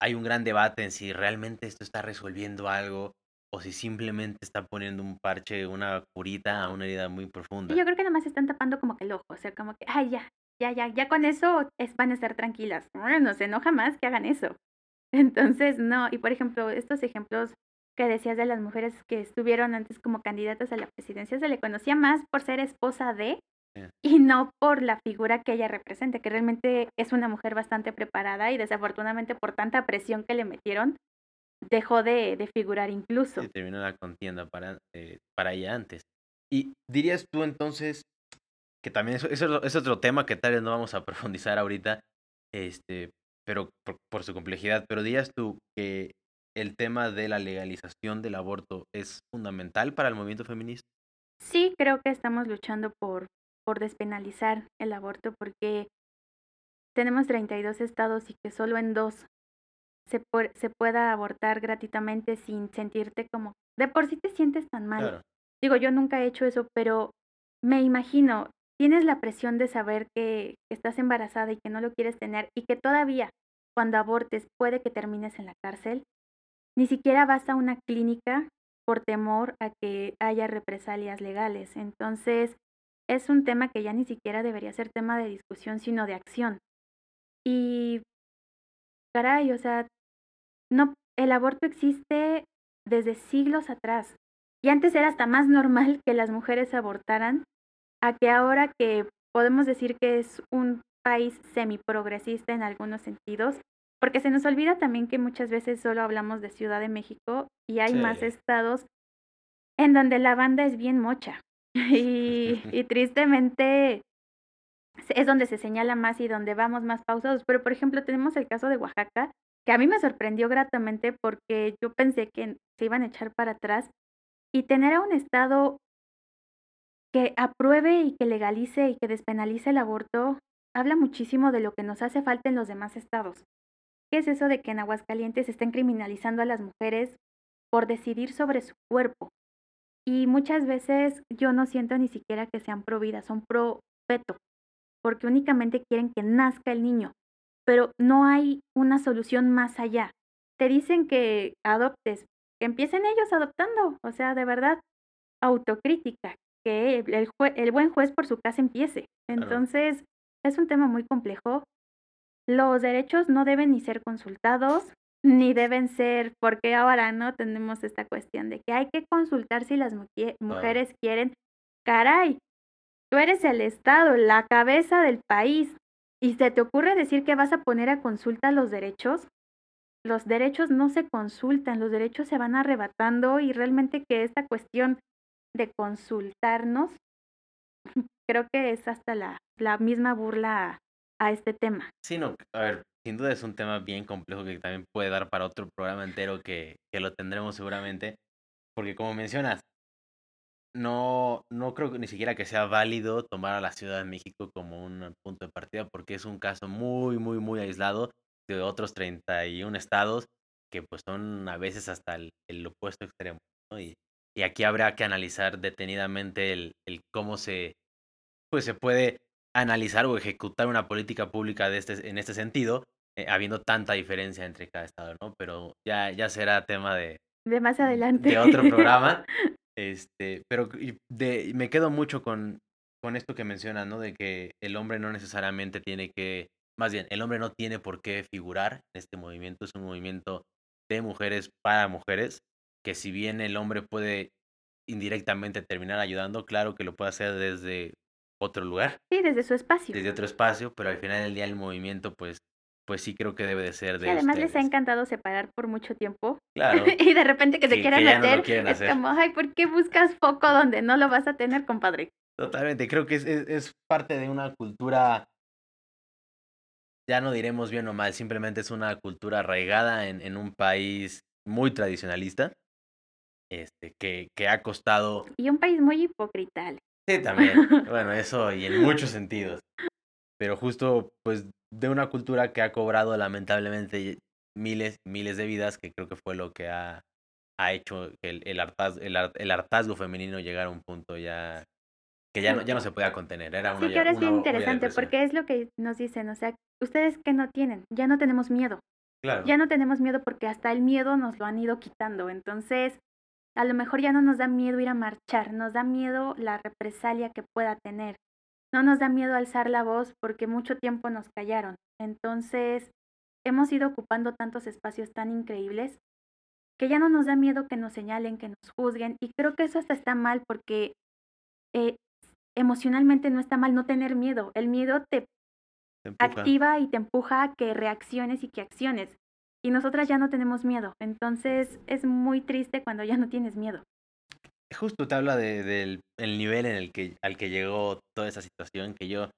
Hay un gran debate en si realmente esto está resolviendo algo o si simplemente está poniendo un parche, una curita a una herida muy profunda. Yo creo que nada más están tapando como que el ojo, o sea, como que, ay, ya, ya, ya, ya con eso es, van a estar tranquilas. No se enoja más que hagan eso. Entonces, no, y por ejemplo, estos ejemplos que decías de las mujeres que estuvieron antes como candidatas a la presidencia, se le conocía más por ser esposa de y no por la figura que ella representa, que realmente es una mujer bastante preparada y desafortunadamente por tanta presión que le metieron, dejó de, de figurar incluso. Y terminó la contienda para, eh, para ella antes. Y dirías tú entonces, que también eso, eso, es otro tema que tal vez no vamos a profundizar ahorita, este, pero por, por su complejidad, pero dirías tú que el tema de la legalización del aborto es fundamental para el movimiento feminista? Sí, creo que estamos luchando por, por despenalizar el aborto porque tenemos 32 estados y que solo en dos se, se pueda abortar gratuitamente sin sentirte como, de por sí te sientes tan mal. Digo, yo nunca he hecho eso, pero me imagino, tienes la presión de saber que estás embarazada y que no lo quieres tener y que todavía cuando abortes puede que termines en la cárcel. Ni siquiera vas a una clínica por temor a que haya represalias legales. Entonces, es un tema que ya ni siquiera debería ser tema de discusión, sino de acción. Y, caray, o sea, no, el aborto existe desde siglos atrás. Y antes era hasta más normal que las mujeres abortaran, a que ahora que podemos decir que es un país semiprogresista en algunos sentidos, porque se nos olvida también que muchas veces solo hablamos de Ciudad de México y hay más estados en donde la banda es bien mocha. Y, y tristemente es donde se señala más y donde vamos más pausados. Pero, por ejemplo, tenemos el caso de Oaxaca, que a mí me sorprendió gratamente porque yo pensé que se iban a echar para atrás y tener a un estado que apruebe y que legalice y que despenalice el aborto habla muchísimo de lo que nos hace falta en los demás estados. ¿Qué es eso de que en Aguascalientes estén criminalizando a las mujeres por decidir sobre su cuerpo? Y muchas veces yo no siento ni siquiera que sean pro vida, son pro feto, porque únicamente quieren que nazca el niño, pero no hay una solución más allá. Te dicen que adoptes, que empiecen ellos adoptando, o sea, de verdad, autocrítica, que el, el buen juez por su casa empiece. Entonces, es un tema muy complejo los derechos no deben ni ser consultados, ni deben ser, porque ahora no tenemos esta cuestión de que hay que consultar si las mujeres quieren. Caray, tú eres el Estado, la cabeza del país, y se te ocurre decir que vas a poner a consulta los derechos. Los derechos no se consultan, los derechos se van arrebatando y realmente que esta cuestión de consultarnos, creo que es hasta la, la misma burla a este tema. Sí, no, a ver, sin duda es un tema bien complejo que también puede dar para otro programa entero que, que lo tendremos seguramente, porque como mencionas, no, no creo que ni siquiera que sea válido tomar a la Ciudad de México como un punto de partida, porque es un caso muy, muy, muy aislado de otros 31 estados que pues son a veces hasta el, el opuesto extremo. Y, y, aquí habrá que analizar detenidamente el, el cómo se, pues se puede analizar o ejecutar una política pública de este, en este sentido, eh, habiendo tanta diferencia entre cada estado, ¿no? Pero ya, ya será tema de... De más adelante. De otro programa. este, pero de, me quedo mucho con, con esto que mencionas, ¿no? De que el hombre no necesariamente tiene que, más bien, el hombre no tiene por qué figurar en este movimiento, es un movimiento de mujeres para mujeres, que si bien el hombre puede indirectamente terminar ayudando, claro que lo puede hacer desde otro lugar, Sí, desde su espacio. desde otro espacio, pero al final del día el movimiento, pues, pues sí creo que debe de ser Y de además les ha encantado separar por mucho tiempo. Claro, Y de repente que se Que- quieran que no meter, es hacer. como, ay, ¿por qué buscas foco donde no lo vas a tener, compadre? totalmente. Creo que es, es, es parte de una cultura, ya no diremos bien o mal, simplemente es una cultura arraigada en, en un país muy tradicionalista, este, que, que ha costado Y un país muy hipócrita. Sí, también. Bueno, eso y en muchos sentidos. Pero justo, pues, de una cultura que ha cobrado lamentablemente miles miles de vidas, que creo que fue lo que ha, ha hecho el, el, hartaz- el, har- el hartazgo femenino llegara a un punto ya que ya no, ya no se podía contener. Era una, Sí, que ahora es una bien interesante porque es lo que nos dicen, o sea, ustedes que no tienen, ya no tenemos miedo, Claro. ya no tenemos miedo porque hasta el miedo nos lo han ido quitando, entonces a lo mejor ya no nos da miedo ir a marchar, nos da miedo la represalia que pueda tener, no nos da miedo alzar la voz porque mucho tiempo nos callaron, entonces hemos ido ocupando tantos espacios tan increíbles que ya no nos da miedo que nos señalen, que nos juzguen y creo que eso hasta está mal porque eh, emocionalmente no está mal no tener miedo. El miedo te activa y te empuja a que reacciones y que acciones. Y nosotras ya no tenemos miedo. Entonces es muy triste cuando ya no tienes miedo. Justo te habla de- del el nivel en el que, al que llegó toda esa situación, que yo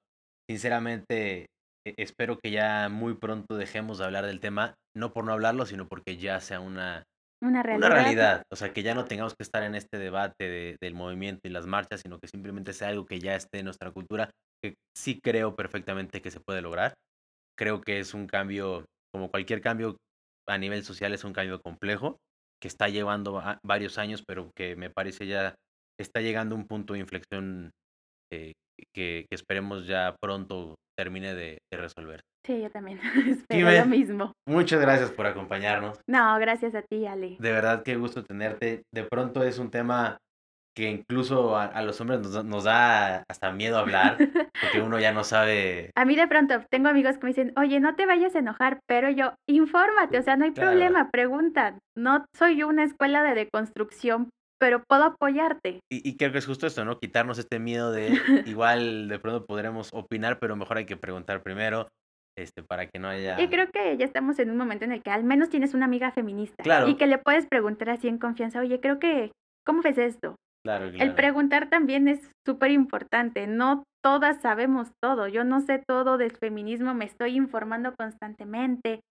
sinceramente e- espero que ya muy pronto dejemos de hablar del tema, no por no hablarlo, sino porque ya sea una, Una realidad. una realidad. O sea, que ya no tengamos que estar en este debate de- del movimiento y las marchas, sino que simplemente sea algo que ya esté en nuestra cultura, que sí creo perfectamente que se puede lograr. Creo que es un cambio, como cualquier cambio a nivel social, es un cambio complejo, que está llevando a- varios años, pero que me parece ya está llegando a un punto de inflexión eh, que, que esperemos ya pronto termine de, de resolver. Sí, yo también. Espero Jime. lo mismo. Muchas gracias por acompañarnos. No, gracias a ti, Ale. De verdad, qué gusto tenerte. De pronto es un tema que incluso a, a los hombres nos, da- nos da hasta miedo hablar, porque uno ya no sabe. A mí de pronto tengo amigos que me dicen, oye, no te vayas a enojar, pero yo, infórmate, o sea, no hay Claro. problema, pregunta. No soy yo una escuela de deconstrucción, pero puedo apoyarte. Y, y creo que es justo esto, ¿no? Quitarnos este miedo de igual de pronto podremos opinar, pero mejor hay que preguntar primero, este, para que no haya. Y creo que ya estamos en un momento en el que al menos tienes una amiga feminista. Claro. Y que le puedes preguntar así en confianza, oye, creo que, ¿cómo ves esto? Claro, El preguntar también es súper importante. No todas sabemos todo. Yo no sé todo del feminismo, me estoy informando constantemente,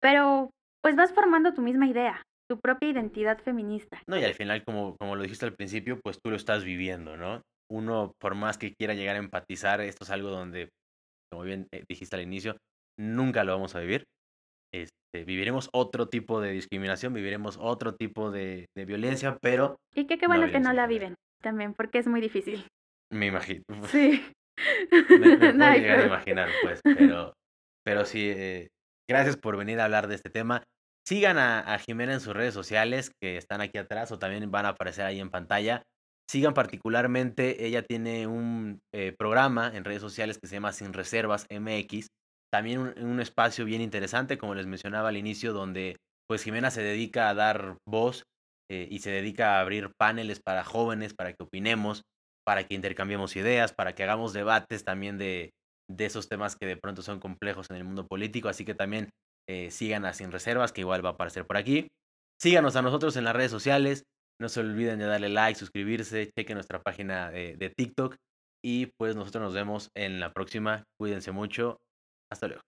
pero pues vas formando tu misma idea, tu propia identidad feminista. No, y al final, como, como lo dijiste al principio, pues tú lo estás viviendo, ¿no? Uno, por más que quiera llegar a empatizar, esto es algo donde, como bien eh, dijiste al inicio, nunca lo vamos a vivir. Este, viviremos otro tipo de discriminación, viviremos otro tipo de, de violencia, pero Y que qué No bueno que no la viven también, porque es muy difícil. me imagino. Sí. me, me puedo llegar a imaginar, pues, pero, pero sí, eh, gracias por venir a hablar de este tema. Sigan a, a Jimena en sus redes sociales que están aquí atrás o también van a aparecer ahí en pantalla. Sigan particularmente, ella tiene un eh, programa en redes sociales que se llama Sin Reservas MX. También un, un espacio bien interesante, como les mencionaba al inicio, donde pues Jimena se dedica a dar voz eh, y se dedica a abrir paneles para jóvenes, para que opinemos, para que intercambiemos ideas, para que hagamos debates también de, de esos temas que de pronto son complejos en el mundo político. Así que también eh, sigan a Sin Reservas, que igual va a aparecer por aquí. Síganos a nosotros en las redes sociales. No se olviden de darle like, suscribirse, chequen nuestra página de, de TikTok. Y pues nosotros nos vemos en la próxima. Cuídense mucho. Hasta luego.